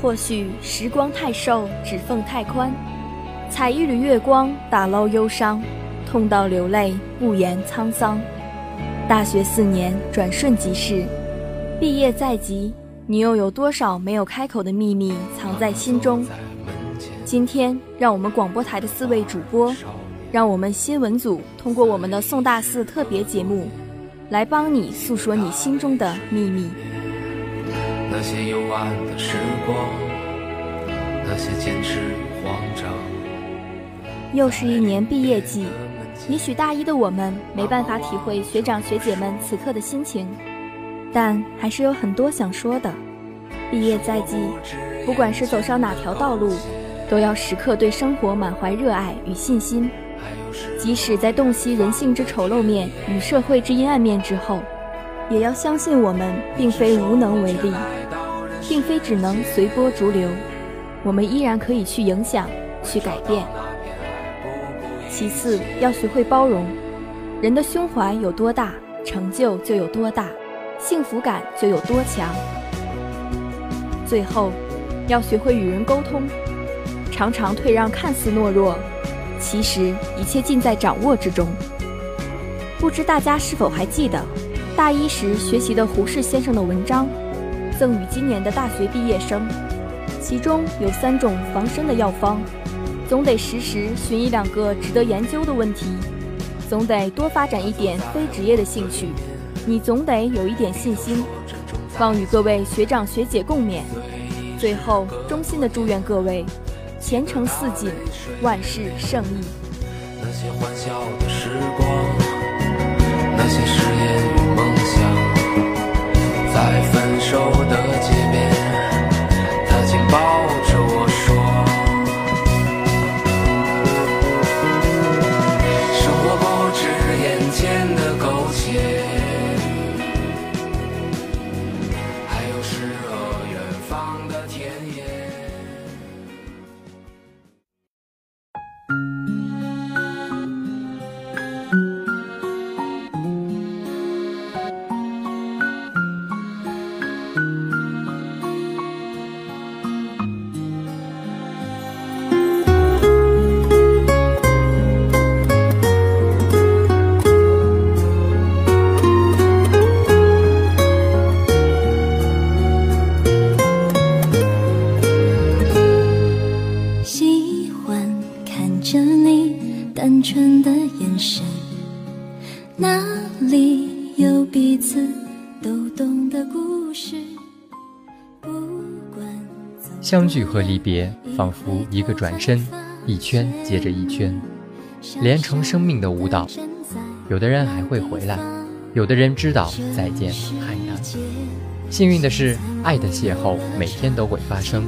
或许时光太瘦，指缝太宽，采一缕月光，打捞忧伤，痛到流泪，不言沧桑。大学四年转瞬即逝，毕业在即，你又有多少没有开口的秘密藏在心中？今天，让我们广播台的四位主播，让我们新闻组通过我们的宋大四特别节目，来帮你诉说你心中的秘密。那些幽暗的时光，那些坚持与慌张。又是一年毕业季，也许大一的我们没办法体会学长学姐们此刻的心情，但还是有很多想说的。毕业在即，不管是走上哪条道路，都要时刻对生活满怀热爱与信心。即使在洞悉人性之丑陋面与社会之阴暗面之后，也要相信我们并非无能为力。并非只能随波逐流，我们依然可以去影响、去改变。其次，要学会包容。人的胸怀有多大，成就就有多大，幸福感就有多强。最后，要学会与人沟通。常常退让看似懦弱，其实一切尽在掌握之中。不知大家是否还记得，大一时学习的胡适先生的文章？赠予今年的大学毕业生，其中有三种防身的药方：总得时时寻一两个值得研究的问题，总得多发展一点非职业的兴趣，你总得有一点信心。望与各位学长学姐共勉。最后，衷心的祝愿各位前程似锦，万事胜意。那些欢笑的时光，那些誓言与梦想。在分手的茧相聚和离别，仿佛一个转身，一圈接着一圈，连成生命的舞蹈。有的人还会回来，有的人知道再见太难。幸运的是，爱的邂逅每天都会发生。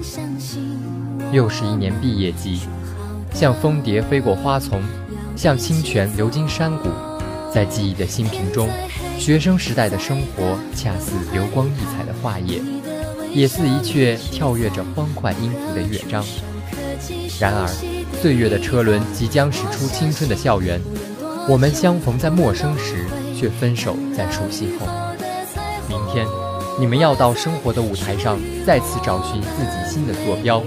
又是一年毕业季，像蜂蝶飞过花丛，像清泉流经山谷，在记忆的新瓶中，学生时代的生活恰似流光溢彩的画页。也似一阙跳跃着欢快音符的乐章。然而，岁月的车轮即将驶出青春的校园，我们相逢在陌生时，却分手在熟悉后。明天，你们要到生活的舞台上再次找寻自己新的坐标。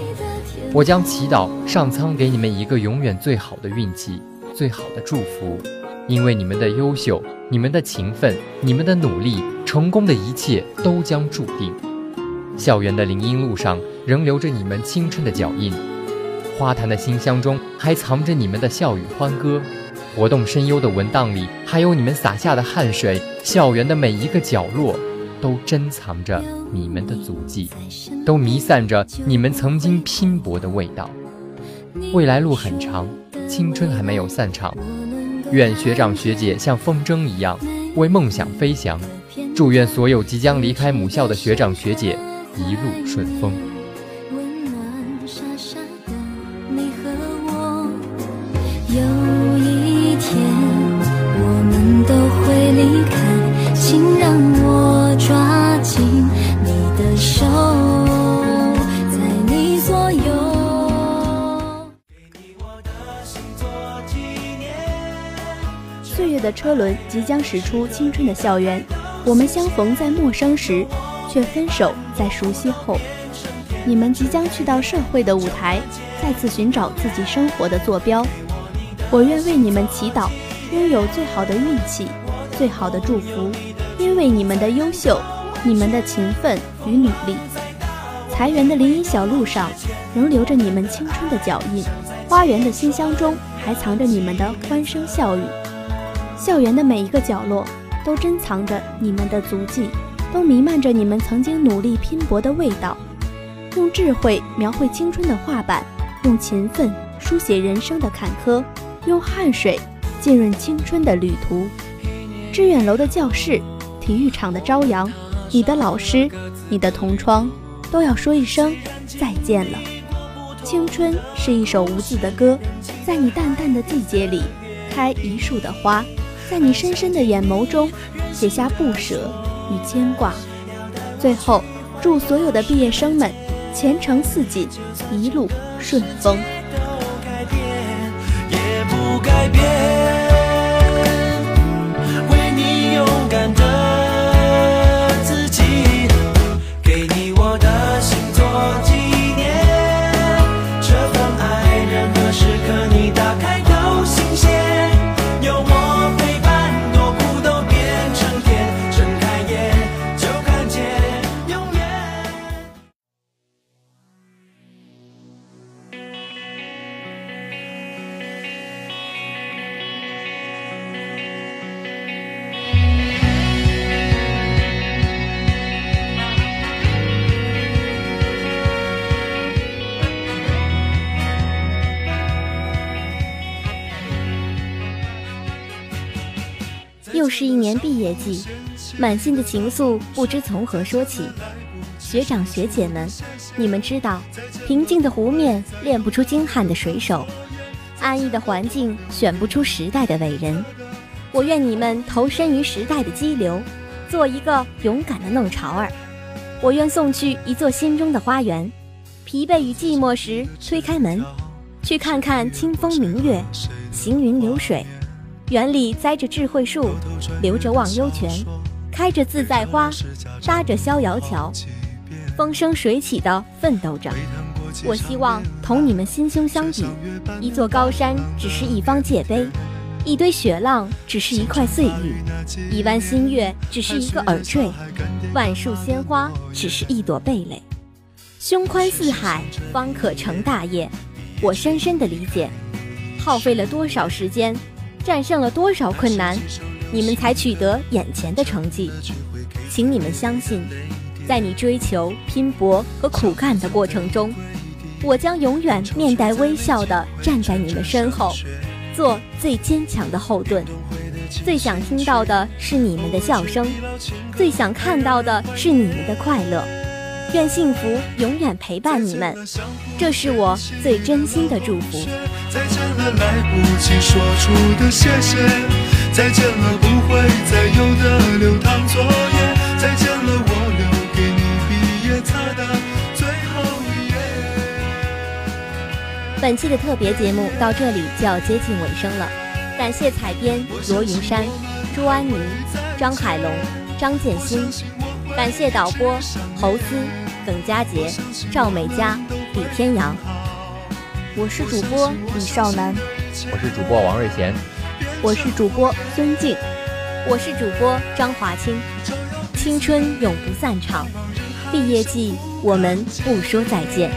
我将祈祷上苍给你们一个永远最好的运气，最好的祝福，因为你们的优秀，你们的勤奋，你们的努力，成功的一切都将注定。校园的林荫路上仍留着你们青春的脚印，花坛的馨香中还藏着你们的笑语欢歌，活动深幽的文档里还有你们洒下的汗水，校园的每一个角落都珍藏着你们的足迹，都弥散着你们曾经拼搏的味道。未来路很长，青春还没有散场，愿学长学姐像风筝一样为梦想飞翔，祝愿所有即将离开母校的学长学姐。一路顺风。温暖傻傻的你和我，有一天我们都会离开，请让我抓紧你的手，在你左右。岁月的车轮即将驶出青春的校园，我们相逢在陌生时。却分手在熟悉后。你们即将去到社会的舞台，再次寻找自己生活的坐标。我愿为你们祈祷，拥有最好的运气，最好的祝福，因为你们的优秀，你们的勤奋与努力。裁员的林荫小路上，仍留着你们青春的脚印；花园的馨香中，还藏着你们的欢声笑语。校园的每一个角落，都珍藏着你们的足迹，都弥漫着你们曾经努力拼搏的味道。用智慧描绘青春的画板，用勤奋书写人生的坎坷。用汗水浸润青春的旅途，致远楼的教室，体育场的朝阳，你的老师，你的同窗，都要说一声再见了。青春是一首无字的歌，在你淡淡的季节里开一树的花，在你深深的眼眸中写下不舍与牵挂。最后，祝所有的毕业生们前程似锦，一路顺风。又是一年毕业季，满心的情愫不知从何说起。学长学姐们，你们知道，平静的湖面练不出精悍的水手，安逸的环境选不出时代的伟人。我愿你们投身于时代的激流，做一个勇敢的弄潮儿。我愿送去一座心中的花园，疲惫与寂寞时推开门，去看看清风明月，行云流水。园里栽着智慧树，流着忘忧泉，开着自在花，搭着逍遥桥，风生水起的奋斗着。我希望同你们心胸相比，一座高山只是一方界碑，一堆雪浪只是一块碎玉，一弯新月只是一个耳坠，万树鲜花只是一朵蓓蕾。胸宽似海，方可成大业。我深深的理解，耗费了多少时间。战胜了多少困难，你们才取得眼前的成绩？请你们相信，在你追求、拼搏和苦干的过程中，我将永远面带微笑地站在你们身后，做最坚强的后盾。最想听到的是你们的笑声，最想看到的是你们的快乐。愿幸福永远陪伴你们，这是我最真心的祝福。再见了，来不及说出的谢谢；再见了，不会再有的流淌作业；再见了，我留给你毕业册的最后一页。本期的特别节目到这里就要接近尾声了，感谢采编罗云山、朱安妮、张海龙、张建新，感谢导播侯思、耿佳杰、赵美佳、李天阳。我是主播李少楠，我是主播王瑞贤，我是主播孙静，我是主播张华清。青春永不散场，毕业季我们不说再见。